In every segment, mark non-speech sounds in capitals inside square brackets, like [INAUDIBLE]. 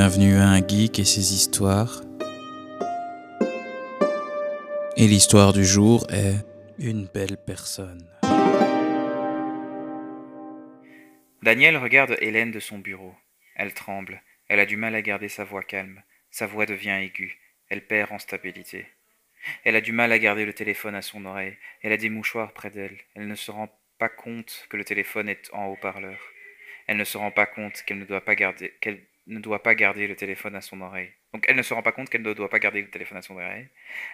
Bienvenue à un geek et ses histoires. Et l'histoire du jour est une belle personne. Daniel regarde Hélène de son bureau. Elle tremble. Elle a du mal à garder sa voix calme. Sa voix devient aiguë. Elle perd en stabilité. Elle a du mal à garder le téléphone à son oreille. Elle a des mouchoirs près d'elle. Elle ne se rend pas compte que le téléphone est en haut-parleur. Elle ne se rend pas compte qu'elle ne doit pas garder ne doit pas garder le téléphone à son oreille. Donc elle ne se rend pas compte qu'elle ne doit pas garder le téléphone à son oreille.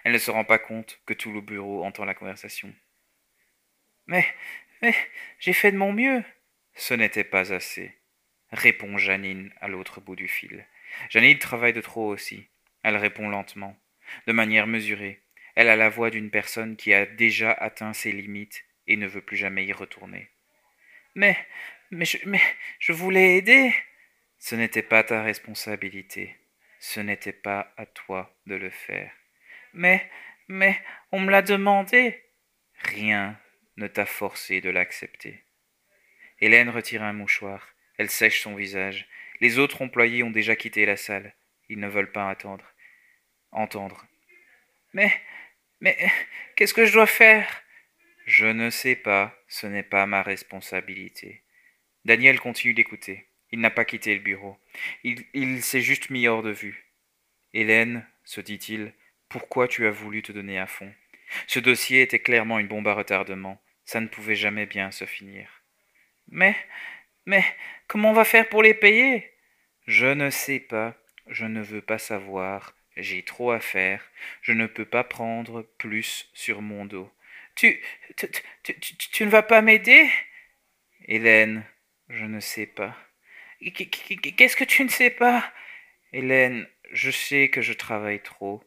Elle ne se rend pas compte que tout le bureau entend la conversation. Mais, mais, j'ai fait de mon mieux. Ce n'était pas assez. Répond Janine à l'autre bout du fil. Janine travaille de trop aussi. Elle répond lentement, de manière mesurée. Elle a la voix d'une personne qui a déjà atteint ses limites et ne veut plus jamais y retourner. Mais, mais je, mais je voulais aider. Ce n'était pas ta responsabilité. Ce n'était pas à toi de le faire. Mais, mais, on me l'a demandé. Rien ne t'a forcé de l'accepter. Hélène retire un mouchoir. Elle sèche son visage. Les autres employés ont déjà quitté la salle. Ils ne veulent pas attendre. Entendre. Mais, mais, qu'est-ce que je dois faire? Je ne sais pas. Ce n'est pas ma responsabilité. Daniel continue d'écouter. Il n'a pas quitté le bureau. Il, s'est juste mis hors de vue. Hélène, se dit-il, pourquoi tu as voulu te donner à fond? Ce dossier était clairement une bombe à retardement. Ça ne pouvait jamais bien se finir. Mais, mais, comment on va faire pour les payer? Je ne sais pas. Je ne veux pas savoir. J'ai trop à faire. Je ne peux pas prendre plus sur mon dos. Tu, tu, tu, tu ne vas pas m'aider? Hélène, je ne sais pas. Qu'est-ce que tu ne sais pas? Hélène, je sais que je travaille trop.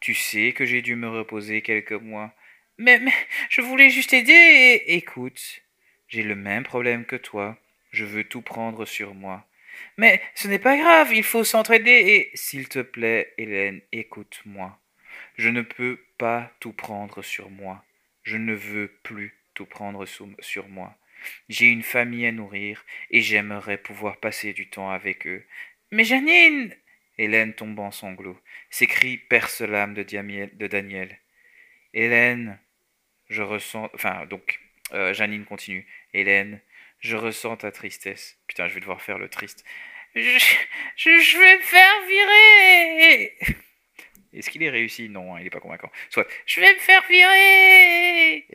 Tu sais que j'ai dû me reposer quelques mois. Mais, mais, je voulais juste aider et... Écoute, j'ai le même problème que toi. Je veux tout prendre sur moi. Mais ce n'est pas grave, il faut s'entraider et... S'il te plaît, Hélène, écoute-moi. Je ne peux pas tout prendre sur moi. Je ne veux plus tout prendre sur moi. J'ai une famille à nourrir et j'aimerais pouvoir passer du temps avec eux. Mais Janine Hélène tombe en sanglots. S'écrie perce l'âme de, Daniel. Hélène, je ressens. Enfin, donc, euh, Janine continue. Hélène, je ressens ta tristesse. Putain, je vais devoir faire le triste. Je, je, vais me faire virer Est-ce qu'il est réussi? Non, hein, il n'est pas convaincant. Soit, je vais me faire virer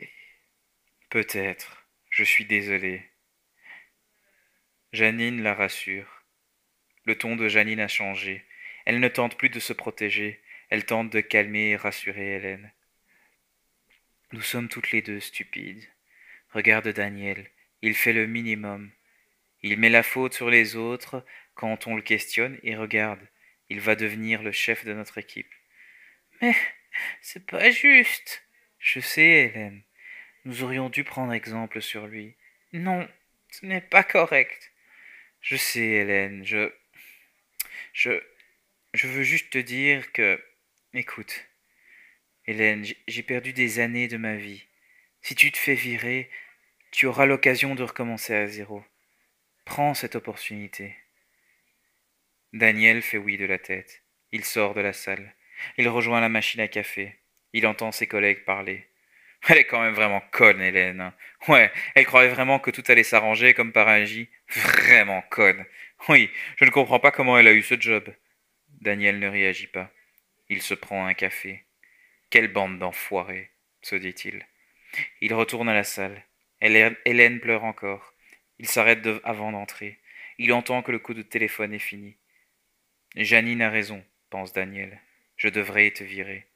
Peut-être. Je suis désolé. Janine la rassure. Le ton de Janine a changé. Elle ne tente plus de se protéger. Elle tente de calmer et rassurer Hélène. Nous sommes toutes les deux stupides. Regarde Daniel. Il fait le minimum. Il met la faute sur les autres quand on le questionne et regarde. Il va devenir le chef de notre équipe. Mais c'est pas juste. Je sais, Hélène. Nous aurions dû prendre exemple sur lui. Non, ce n'est pas correct. Je sais, Hélène, je. Je. Je veux juste te dire que. Écoute. Hélène, j'ai perdu des années de ma vie. Si tu te fais virer, tu auras l'occasion de recommencer à zéro. Prends cette opportunité. Daniel fait oui de la tête. Il sort de la salle. Il rejoint la machine à café. Il entend ses collègues parler. [LAUGHS] Elle est quand même vraiment conne, Hélène. Ouais, elle croyait vraiment que tout allait s'arranger comme par magie. Vraiment conne. Oui, je ne comprends pas comment elle a eu ce job. Daniel ne réagit pas. Il se prend un café. Quelle bande d'enfoirés, se dit-il. Il retourne à la salle. Hélène pleure encore. Il s'arrête avant d'entrer. Il entend que le coup de téléphone est fini. Janine a raison, pense Daniel. Je devrais te virer.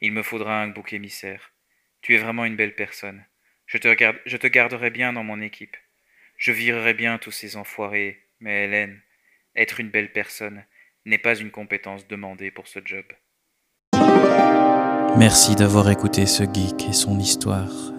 Il me faudra un bouc émissaire. Tu es vraiment une belle personne. Je te, je te garderai bien dans mon équipe. Je virerai bien tous ces enfoirés, mais Hélène, être une belle personne n'est pas une compétence demandée pour ce job. Merci d'avoir écouté ce geek et son histoire.